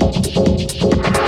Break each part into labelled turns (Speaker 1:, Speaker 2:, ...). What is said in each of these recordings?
Speaker 1: Thank you.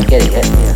Speaker 2: I'm getting it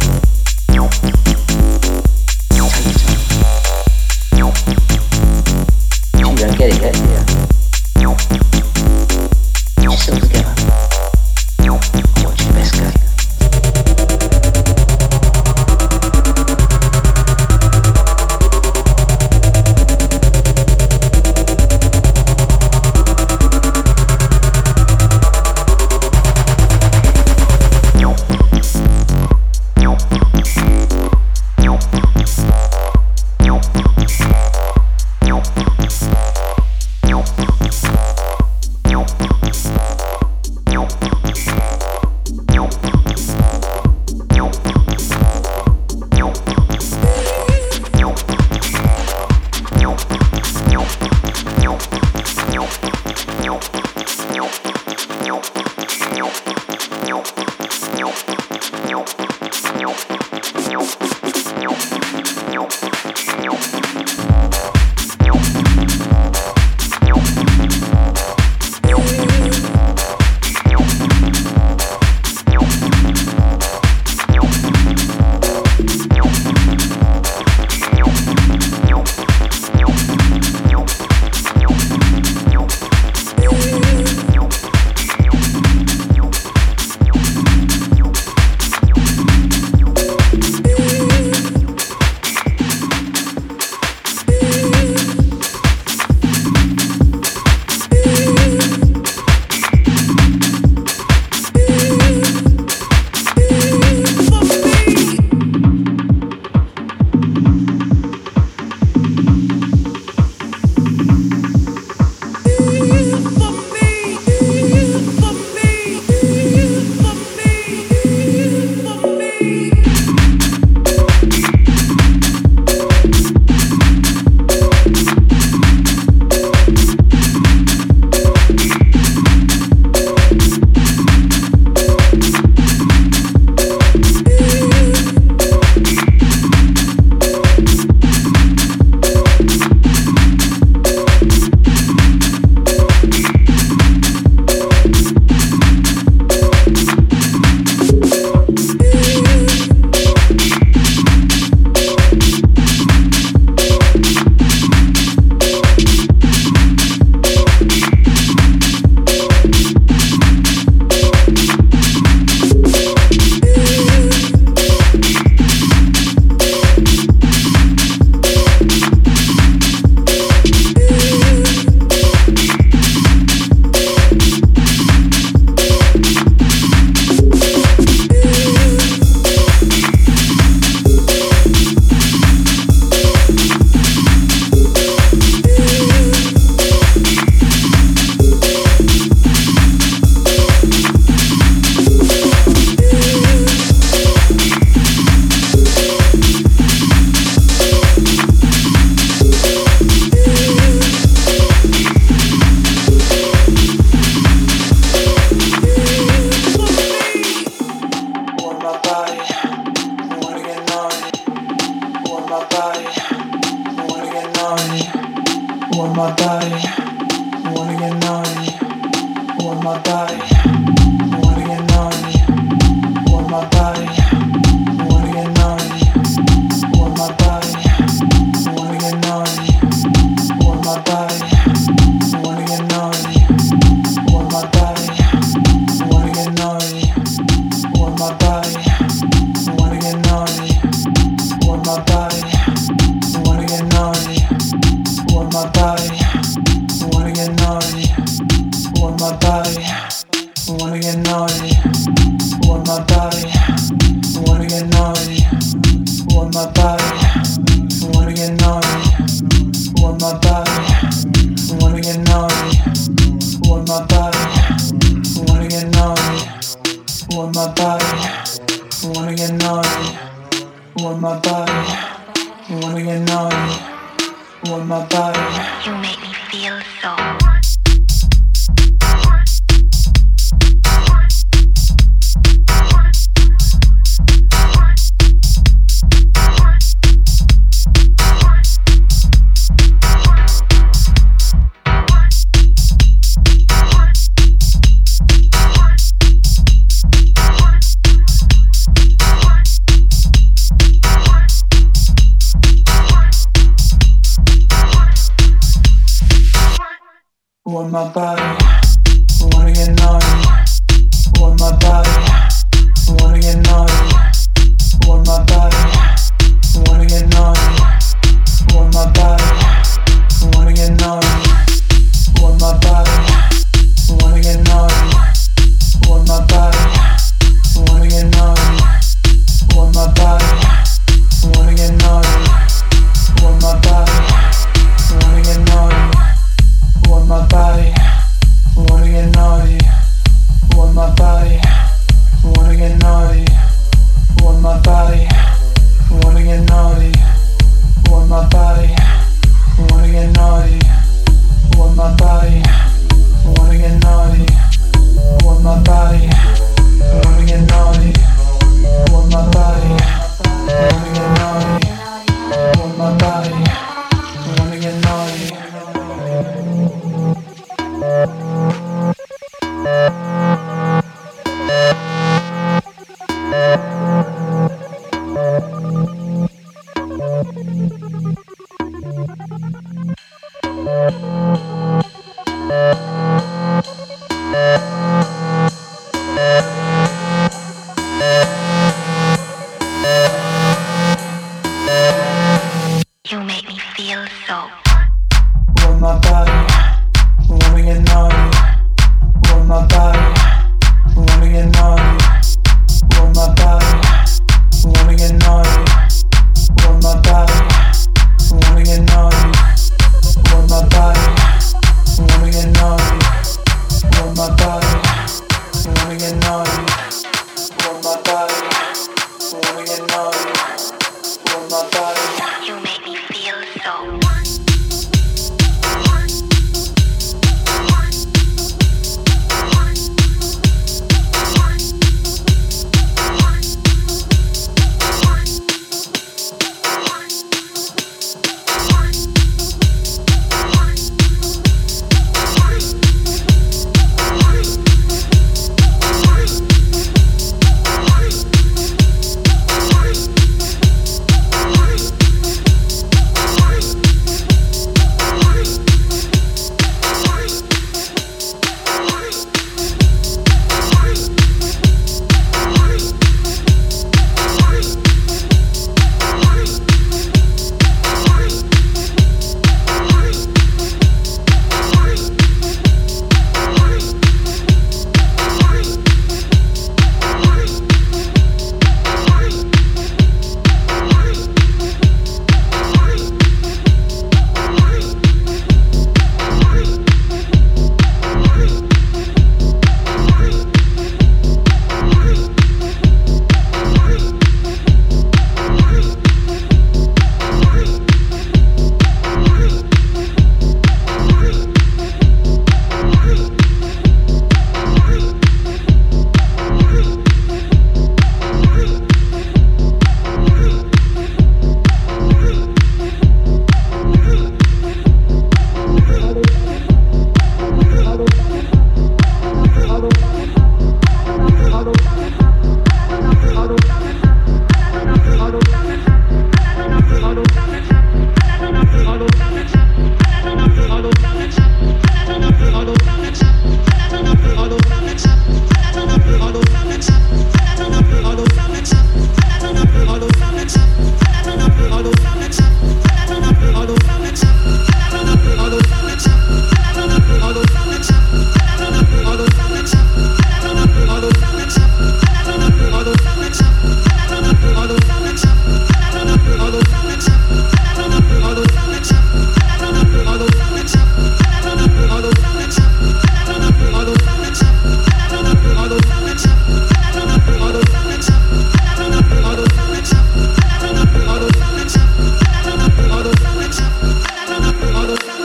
Speaker 2: Thank you.